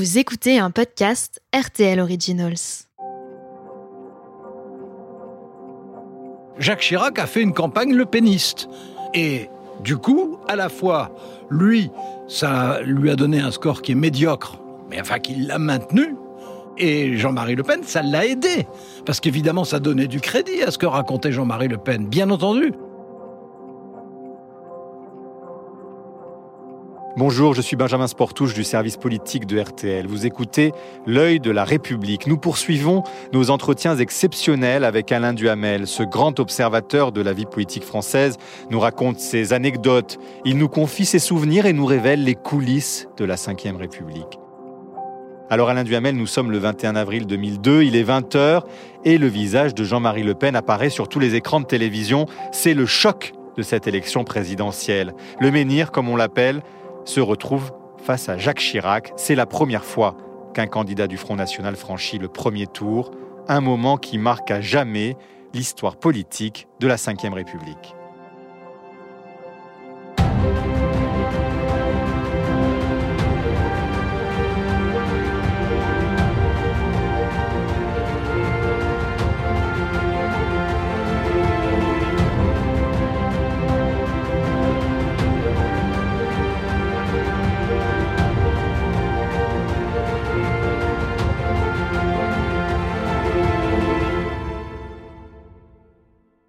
Vous écoutez un podcast RTL Originals. Jacques Chirac a fait une campagne le péniste. Et du coup, à la fois, lui, ça lui a donné un score qui est médiocre, mais enfin qu'il l'a maintenu. Et Jean-Marie Le Pen, ça l'a aidé. Parce qu'évidemment, ça donnait du crédit à ce que racontait Jean-Marie Le Pen, bien entendu. Bonjour, je suis Benjamin Sportouche du service politique de RTL. Vous écoutez L'œil de la République. Nous poursuivons nos entretiens exceptionnels avec Alain Duhamel. Ce grand observateur de la vie politique française nous raconte ses anecdotes. Il nous confie ses souvenirs et nous révèle les coulisses de la Ve République. Alors Alain Duhamel, nous sommes le 21 avril 2002, il est 20h et le visage de Jean-Marie Le Pen apparaît sur tous les écrans de télévision. C'est le choc de cette élection présidentielle. Le menhir, comme on l'appelle, se retrouve face à Jacques Chirac. C'est la première fois qu'un candidat du Front National franchit le premier tour, un moment qui marque à jamais l'histoire politique de la Ve République.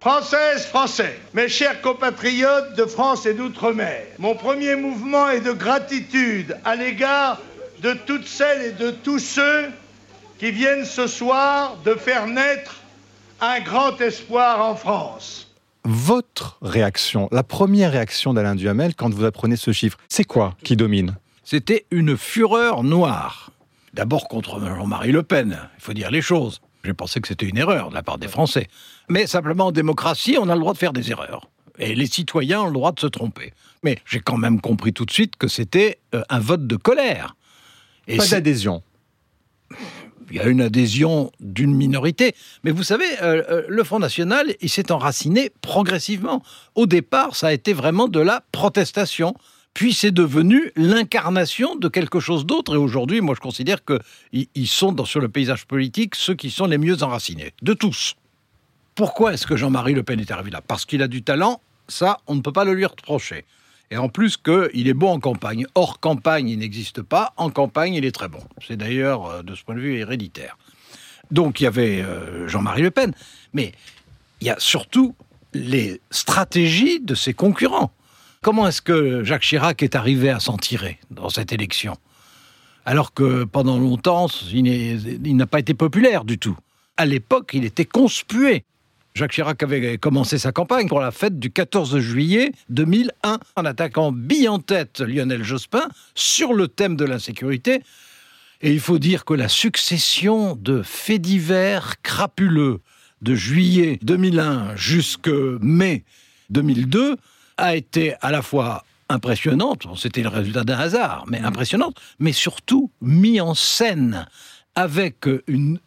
Françaises, Français, mes chers compatriotes de France et d'outre-mer, mon premier mouvement est de gratitude à l'égard de toutes celles et de tous ceux qui viennent ce soir de faire naître un grand espoir en France. Votre réaction, la première réaction d'Alain Duhamel quand vous apprenez ce chiffre, c'est quoi qui domine? C'était une fureur noire. D'abord contre Jean-Marie Le Pen, il faut dire les choses. J'ai pensé que c'était une erreur de la part des Français. Mais simplement, en démocratie, on a le droit de faire des erreurs. Et les citoyens ont le droit de se tromper. Mais j'ai quand même compris tout de suite que c'était euh, un vote de colère. Et Pas d'adhésion. Il y a une adhésion d'une minorité. Mais vous savez, euh, euh, le Front National, il s'est enraciné progressivement. Au départ, ça a été vraiment de la protestation puis c'est devenu l'incarnation de quelque chose d'autre. Et aujourd'hui, moi, je considère qu'ils sont sur le paysage politique ceux qui sont les mieux enracinés, de tous. Pourquoi est-ce que Jean-Marie Le Pen est arrivé là? Parce qu'il a du talent, ça, on ne peut pas le lui reprocher. Et en plus qu'il est bon en campagne. Hors campagne, il n'existe pas. En campagne, il est très bon. C'est d'ailleurs, euh, de ce point de vue, héréditaire. Donc il y avait euh, Jean-Marie Le Pen. Mais il y a surtout les stratégies de ses concurrents. Comment est-ce que Jacques Chirac est arrivé à s'en tirer dans cette élection? Alors que pendant longtemps, il n'a pas été populaire du tout. À l'époque, il était conspué. Jacques Chirac avait commencé sa campagne pour la fête du 14 juillet 2001 en attaquant bille en tête Lionel Jospin sur le thème de l'insécurité. Et il faut dire que la succession de faits divers crapuleux de juillet 2001 jusqu'à mai 2002 a été à la fois impressionnante, c'était le résultat d'un hasard, mais mm. impressionnante, mais surtout mis en scène avec une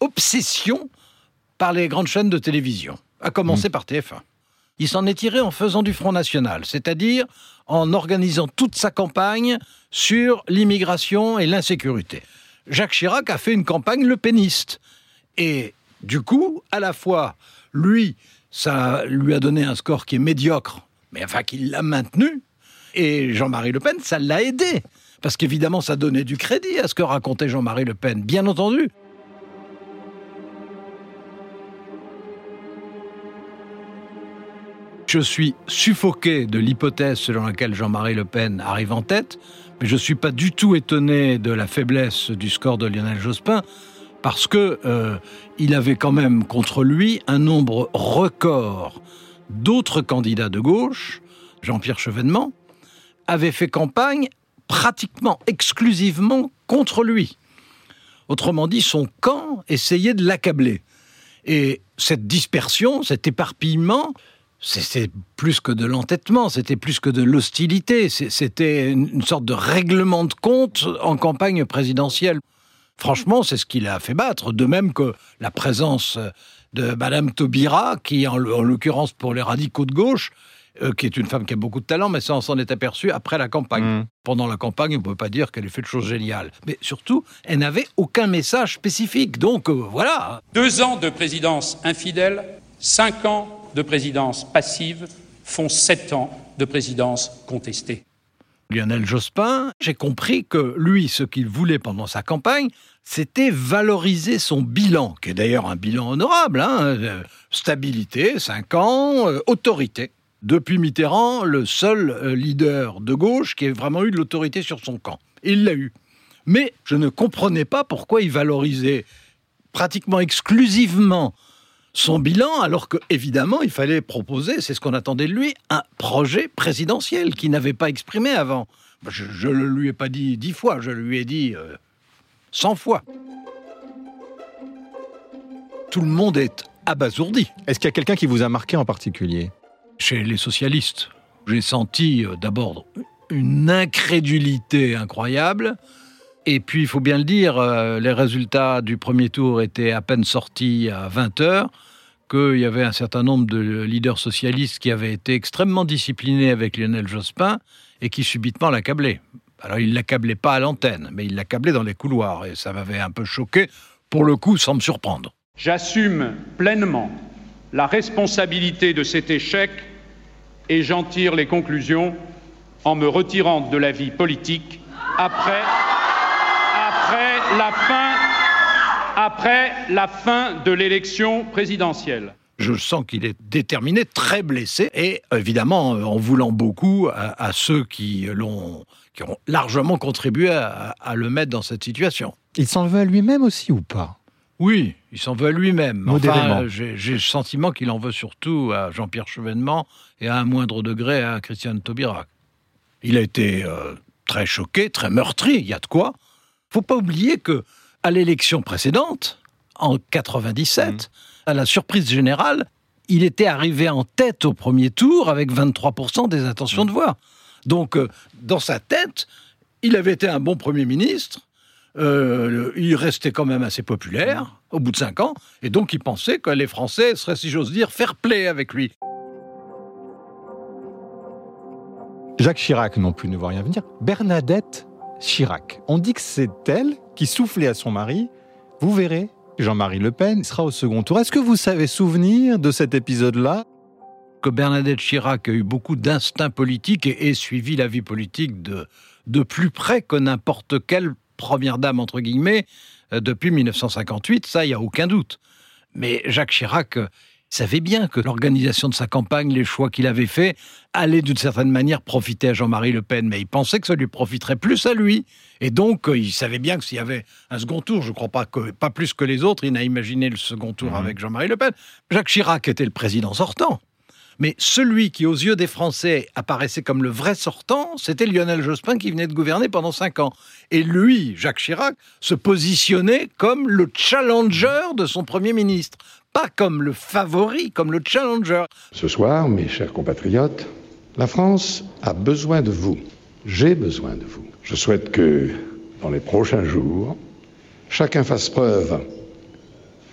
obsession par les grandes chaînes de télévision, à commencer mm. par TF1. Il s'en est tiré en faisant du Front National, c'est-à-dire en organisant toute sa campagne sur l'immigration et l'insécurité. Jacques Chirac a fait une campagne le péniste. Et du coup, à la fois, lui, ça lui a donné un score qui est médiocre mais enfin qu'il l'a maintenu. Et Jean-Marie Le Pen, ça l'a aidé. Parce qu'évidemment, ça donnait du crédit à ce que racontait Jean-Marie Le Pen, bien entendu. Je suis suffoqué de l'hypothèse selon laquelle Jean-Marie Le Pen arrive en tête, mais je ne suis pas du tout étonné de la faiblesse du score de Lionel Jospin, parce que euh, il avait quand même contre lui un nombre record d'autres candidats de gauche, Jean-Pierre Chevènement, avaient fait campagne pratiquement exclusivement contre lui. Autrement dit, son camp essayait de l'accabler. Et cette dispersion, cet éparpillement, c'était plus que de l'entêtement, c'était plus que de l'hostilité, c'était une sorte de règlement de compte en campagne présidentielle. Franchement, c'est ce qui l'a fait battre, de même que la présence de Madame Taubira, qui, en, l'occurrence pour les radicaux de gauche, euh, qui est une femme qui a beaucoup de talent, mais ça, on s'en est aperçu après la campagne. Mm. Pendant la campagne, on ne peut pas dire qu'elle ait fait de choses géniales. Mais surtout, elle n'avait aucun message spécifique. Donc, euh, voilà. Deux ans de présidence infidèle, cinq ans de présidence passive font sept ans de présidence contestée. Lionel Jospin, j'ai compris que lui, ce qu'il voulait pendant sa campagne, c'était valoriser son bilan, qui est d'ailleurs un bilan honorable. hein, euh, stabilité, 5 ans, euh, autorité. Depuis Mitterrand, le seul euh, leader de gauche qui ait vraiment eu de l'autorité sur son camp. Il l'a eu. Mais je ne comprenais pas pourquoi il valorisait pratiquement exclusivement son bilan, alors que évidemment il fallait proposer, c'est ce qu'on attendait de lui, un projet présidentiel qu'il n'avait pas exprimé avant. Je ne lui ai pas dit dix fois, je lui ai dit cent fois. Tout le monde est abasourdi Est-ce qu'il y a quelqu'un qui vous a marqué en particulier? Chez les socialistes. J'ai senti euh, d'abord une incrédulité incroyable. Et puis, il faut bien le dire, euh, les résultats du premier tour étaient à peine sortis à 20 heures, qu'il y avait un certain nombre de leaders socialistes qui avaient été extrêmement disciplinés avec Lionel Jospin et qui subitement l'accablaient. Alors, il l'accablait pas à l'antenne, mais il l'accablait dans les couloirs. Et ça m'avait un peu choqué, pour le coup, sans me surprendre. J'assume pleinement la responsabilité de cet échec et j'en tire les conclusions en me retirant de la vie politique après la fin de l'élection présidentielle. Je sens qu'il est déterminé, très blessé, et évidemment euh, en voulant beaucoup à, à ceux qui l'ont, qui ont largement contribué à, à le mettre dans cette situation. Il s'en veut à lui-même aussi ou pas? Oui, il s'en veut à lui-même. Enfin, j'ai, j'ai le sentiment qu'il en veut surtout à Jean-Pierre Chevènement et à un moindre degré à Christiane Taubira. Il a été euh, très choqué, très meurtri, il y a de quoi. faut pas oublier que à l'élection précédente, en 97, à la surprise générale, il était arrivé en tête au premier tour avec 23% des intentions de voix. Donc, euh, dans sa tête, il avait été un bon Premier ministre, euh, il restait quand même assez populaire au bout de cinq ans, et donc il pensait que les Français seraient, si j'ose dire, fair play avec lui. Jacques Chirac non plus ne voit rien venir. Bernadette Chirac. On dit que c'est elle qui soufflait à son mari. Vous verrez, Jean-Marie Le Pen sera au second tour. Est-ce que vous savez souvenir de cet épisode-là? Que Bernadette Chirac a eu beaucoup d'instinct politique et, et suivi la vie politique de, de plus près que n'importe quelle première dame, entre guillemets, euh, depuis 1958, ça, il n'y a aucun doute. Mais Jacques Chirac euh, savait bien que l'organisation de sa campagne, les choix qu'il avait faits, allaient d'une certaine manière profiter à Jean-Marie Le Pen, mais il pensait que ça lui profiterait plus à lui. Et donc, euh, il savait bien que s'il y avait un second tour, je ne crois pas que pas plus que les autres, il n'a imaginé le second tour Mhm. avec Jean-Marie Le Pen. Jacques Chirac était le président sortant. Mais celui qui, aux yeux des Français, apparaissait comme le vrai sortant, c'était Lionel Jospin qui venait de gouverner pendant cinq ans. Et lui, Jacques Chirac, se positionnait comme le challenger de son Premier ministre. Pas comme le favori, comme le challenger. Ce soir, mes chers compatriotes, la France a besoin de vous. J'ai besoin de vous. Je souhaite que, dans les prochains jours, chacun fasse preuve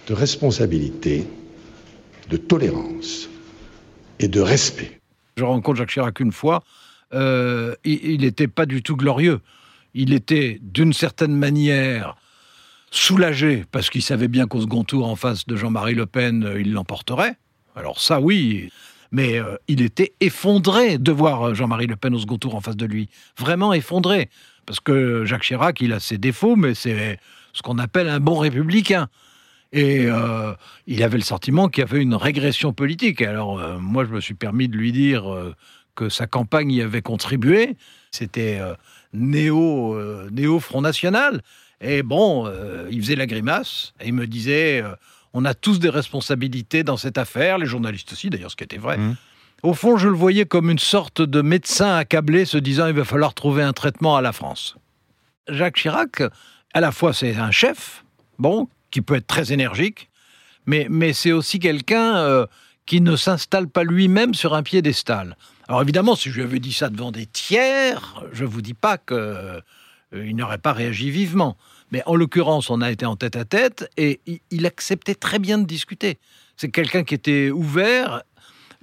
de responsabilité, de tolérance et de respect. Je rencontre Jacques Chirac une fois, euh, il n'était pas du tout glorieux. Il était, d'une certaine manière, soulagé, parce qu'il savait bien qu'au second tour, en face de Jean-Marie Le Pen, euh, il l'emporterait. Alors ça, oui. Mais euh, il était effondré de voir Jean-Marie Le Pen au second tour en face de lui. Vraiment effondré. Parce que Jacques Chirac, il a ses défauts, mais c'est ce qu'on appelle un bon républicain. Et euh, il avait le sentiment qu'il y avait une régression politique. Et alors, euh, moi, je me suis permis de lui dire euh, que sa campagne y avait contribué. C'était néo, néo Front National. Et bon, il faisait la grimace et il me disait on a tous des responsabilités dans cette affaire, les journalistes aussi, d'ailleurs, ce qui était vrai. Mhm. Au fond, je le voyais comme une sorte de médecin accablé se disant il va falloir trouver un traitement à la France. Jacques Chirac, à la fois, c'est un chef, bon, qui peut être très énergique, mais, mais c'est aussi quelqu'un euh, qui ne s'installe pas lui-même sur un piédestal. Alors évidemment, si je lui avais dit ça devant des tiers, je vous dis pas que euh, n'aurait pas réagi vivement. Mais en l'occurrence, on a été en tête à tête et il acceptait très bien de discuter. C'est quelqu'un qui était ouvert,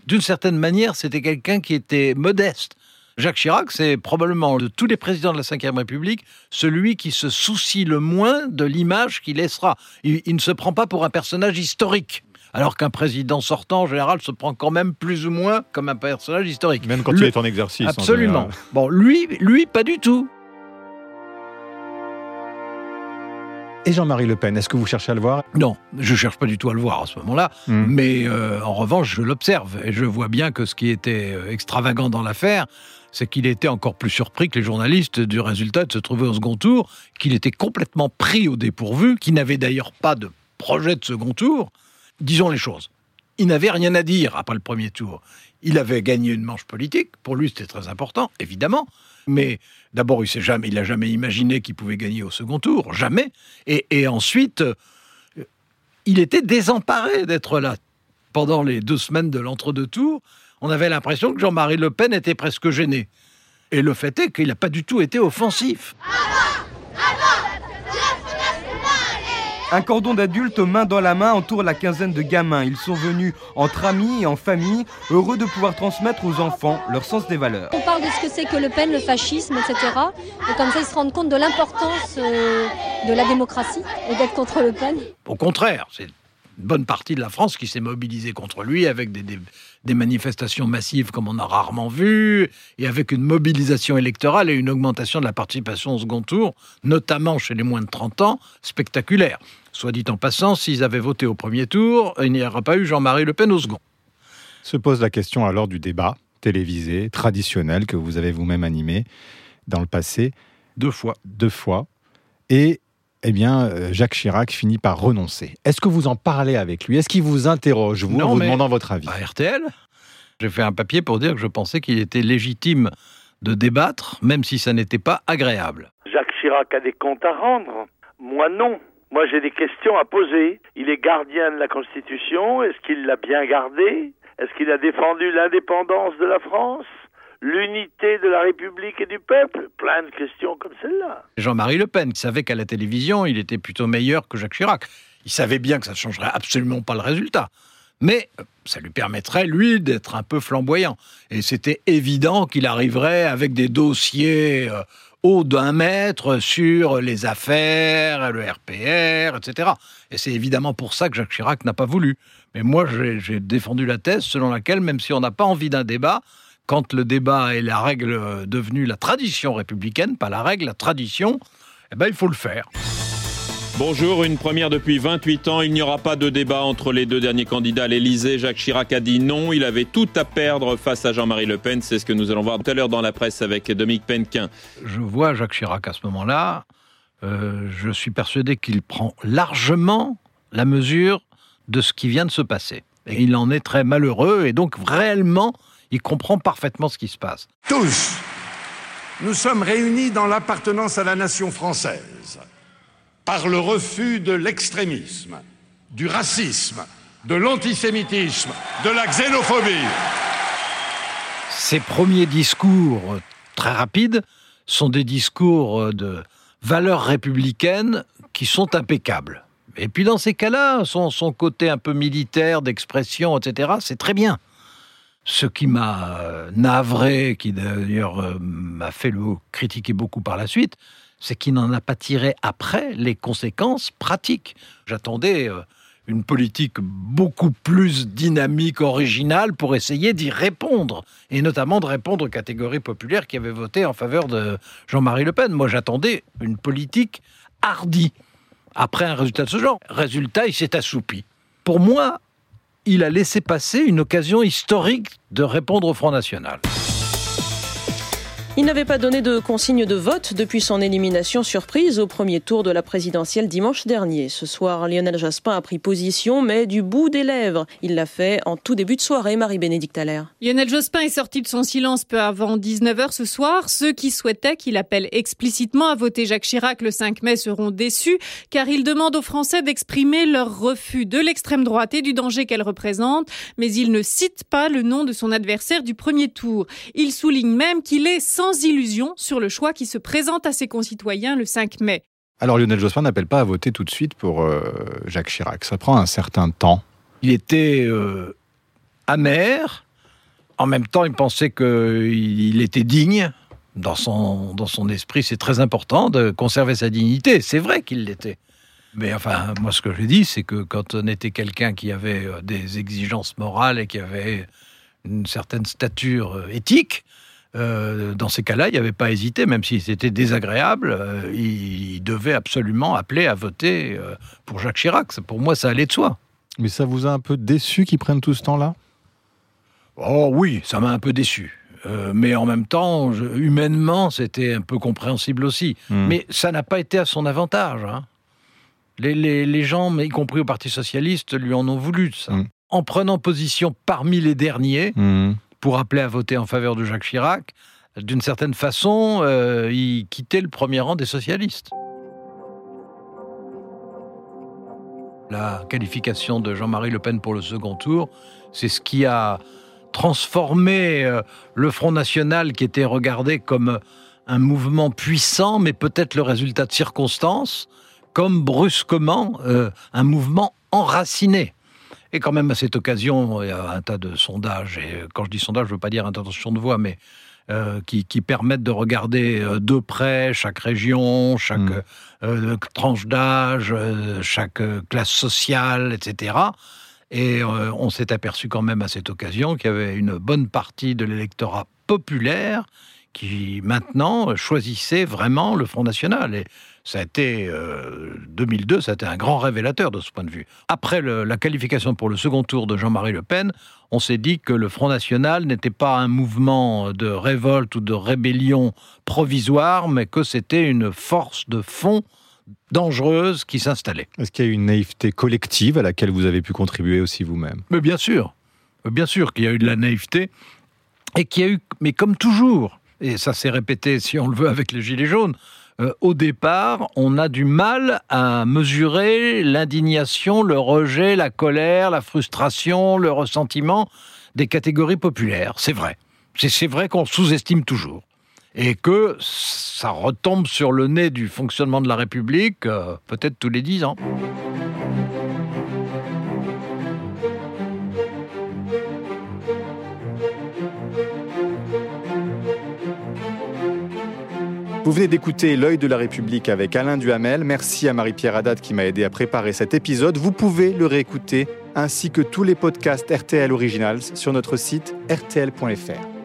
d'une certaine manière, c'était quelqu'un qui était modeste. Jacques Chirac, c'est probablement de tous les présidents de la Ve République celui qui se soucie le moins de l'image qu'il laissera. Il, il, ne se prend pas pour un personnage historique. Alors qu'un président sortant, en général, se prend quand même plus ou moins comme un personnage historique. Même quand le... il est en exercice. Absolument. En bon, lui, lui, pas du tout. Et Jean-Marie Le Pen, est-ce que vous cherchez à le voir? Non, je ne cherche pas du tout à le voir à ce moment-là, mmh. mais euh, en revanche, je l'observe et je vois bien que ce qui était euh, extravagant dans l'affaire, c'est qu'il était encore plus surpris que les journalistes du résultat de se trouver au second tour, qu'il était complètement pris au dépourvu, qu'il n'avait d'ailleurs pas de projet de second tour. Disons les choses. Il n'avait rien à dire après le premier tour. Il avait gagné une manche politique, pour lui c'était très important, évidemment, mais d'abord il n'a jamais, il jamais imaginé qu'il pouvait gagner au second tour, jamais, et, et ensuite euh, il était désemparé d'être là. Pendant les deux semaines de l'entre-deux tours, on avait l'impression que Jean-Marie Le Pen était presque gêné. Et le fait est qu'il n'a pas du tout été offensif. Un cordon d'adultes main dans la main entoure la quinzaine de gamins. Ils sont venus entre amis et en famille, heureux de pouvoir transmettre aux enfants leur sens des valeurs. On parle de ce que c'est que Le Pen, le fascisme, etc. Et comme ça, ils se rendent compte de l'importance euh, de la démocratie et d'être contre Le Pen. Au contraire, c'est bonne partie de la France qui s'est mobilisée contre lui avec des, des, des, manifestations massives comme on a rarement vu, et avec une mobilisation électorale et une augmentation de la participation au second tour, notamment chez les moins de 30 ans, spectaculaire. Soit dit en passant, s'ils avaient voté au premier tour, il n'y aurait pas eu Jean-Marie Le Pen au second. Se pose la question alors du débat télévisé, traditionnel, que vous avez vous-même animé dans le passé. Deux fois. Deux fois. Et eh bien, Jacques Chirac finit par renoncer. Est-ce que vous en parlez avec lui? Est-ce qu'il vous interroge, vous, non, en vous demandant votre avis? À RTL, j'ai fait un papier pour dire que je pensais qu'il était légitime de débattre, même si ça n'était pas agréable. Jacques Chirac a des comptes à rendre. Moi, non. Moi, j'ai des questions à poser. Il est gardien de la Constitution. Est-ce qu'il l'a bien gardée Est-ce qu'il a défendu l'indépendance de la France? L'unité de la République et du peuple? Plein de questions comme celle-là. Jean-Marie Le Pen savait qu'à la télévision, il était plutôt meilleur que Jacques Chirac. Il savait bien que ça ne changerait absolument pas le résultat. Mais ça lui permettrait, lui, d'être un peu flamboyant. Et c'était évident qu'il arriverait avec des dossiers euh, hauts d'un mètre sur les affaires, le RPR, etc. Et c'est évidemment pour ça que Jacques Chirac n'a pas voulu. Mais moi, j'ai défendu la thèse selon laquelle, même si on n'a pas envie d'un débat, quand le débat est la règle devenue la tradition républicaine, pas la règle, la tradition, eh ben, il faut le faire. Bonjour, une première depuis 28 ans. Il n'y aura pas de débat entre les deux derniers candidats à l'Elysée. Jacques Chirac a dit non. Il avait tout à perdre face à Jean-Marie Le Pen. C'est ce que nous allons voir tout à l'heure dans la presse avec Dominique Penquin. Je vois Jacques Chirac à ce moment-là. Euh, je suis persuadé qu'il prend largement la mesure de ce qui vient de se passer. Et il en est très malheureux et donc réellement il comprend parfaitement ce qui se passe. Tous, nous sommes réunis dans l'appartenance à la nation française, par le refus de l'extrémisme, du racisme, de l'antisémitisme, de la xénophobie. Ces premiers discours très rapides sont des discours de valeurs républicaines qui sont impeccables. Et puis dans ces cas-là, son, son côté un peu militaire, d'expression, etc., c'est très bien. Ce qui m'a navré, qui d'ailleurs m'a fait le critiquer beaucoup par la suite, c'est qu'il n'en a pas tiré après les conséquences pratiques. J'attendais une politique beaucoup plus dynamique, originale, pour essayer d'y répondre, et notamment de répondre aux catégories populaires qui avaient voté en faveur de Jean-Marie Le Pen. Moi, j'attendais une politique hardie. Après un résultat de ce genre, résultat, il s'est assoupi. Pour moi, il a laissé passer une occasion historique de répondre au Front National. Il n'avait pas donné de consigne de vote depuis son élimination surprise au premier tour de la présidentielle dimanche dernier. Ce soir, Lionel Jospin a pris position, mais du bout des lèvres. Il l'a fait en tout début de soirée, Marie-Bénédicte Allaire. Lionel Jospin est sorti de son silence peu avant 19h ce soir. Ceux qui souhaitaient qu'il appelle explicitement à voter Jacques Chirac le 5 mai seront déçus, car il demande aux Français d'exprimer leur refus de l'extrême droite et du danger qu'elle représente, mais il ne cite pas le nom de son adversaire du premier tour. Il souligne même qu'il est sans sans illusion sur le choix qui se présente à ses concitoyens le 5 mai. Alors Lionel Jospin n'appelle pas à voter tout de suite pour euh, Jacques Chirac. Ça prend un certain temps. Il était euh, amer, En même temps, il pensait qu'il était digne. Dans son, dans son esprit, c'est très important de conserver sa dignité. C'est vrai qu'il l'était. Mais enfin, moi, ce que je dis, c'est que quand on était quelqu'un qui avait euh, des exigences morales et qui avait une certaine stature euh, éthique, euh, dans ces cas-là, il n'y avait pas hésité, même si c'était désagréable, il devait absolument appeler à voter pour Jacques Chirac. Pour moi, ça allait de soi. Mais ça vous a un peu déçu qu'ils prennent tout ce temps-là? Oh oui, ça m'a un peu déçu. mais en même temps, humainement, c'était un peu compréhensible aussi. Hmm. Mais ça n'a pas été à son avantage. Hein. Les, gens, y compris au Parti socialiste, lui en ont voulu de ça. Mm. En prenant position parmi les derniers mm. Pour appeler à voter en faveur de Jacques Chirac, d'une certaine façon, euh, il quittait le premier rang des socialistes. La qualification de Jean-Marie Le Pen pour le second tour, c'est ce qui a transformé euh, le Front National, qui était regardé comme un mouvement puissant, mais peut-être le résultat de circonstances, comme brusquement euh, un mouvement enraciné. Et quand même, à cette occasion, il y a un tas de sondages, et quand je dis sondage, je ne veux pas dire intention de voix, mais euh, qui, permettent de regarder euh, de près chaque région, chaque mm. tranche d'âge, chaque classe sociale, etc. Et on s'est aperçu quand même à cette occasion qu'il y avait une bonne partie de l'électorat populaire qui maintenant choisissait vraiment le Front National. Et ça a été 2002, euh, ça a été un grand révélateur de ce point de vue. Après la qualification pour le second tour de Jean-Marie Le Pen, on s'est dit que le Front National n'était pas un mouvement de révolte ou de rébellion provisoire, mais que c'était une force de fond dangereuse qui s'installait. Est-ce qu'il y a une naïveté collective à laquelle vous avez pu contribuer aussi vous-même? Mais bien sûr, bien sûr qu'il y a eu de la naïveté et qu'il y a eu, mais comme toujours, et ça s'est répété si on le veut avec les Gilets jaunes, euh, au départ, on a du mal à mesurer l'indignation, le rejet, la colère, la frustration, le ressentiment des catégories populaires. C'est vrai. C'est vrai qu'on sous-estime toujours. Et que ça retombe sur le nez du fonctionnement de la République euh, peut-être tous les dix ans. Vous venez d'écouter L'œil de la République avec Alain Duhamel. Merci à Marie-Pierre Haddad qui m'a aidé à préparer cet épisode. Vous pouvez le réécouter ainsi que tous les podcasts RTL Originals sur notre site rtl.fr.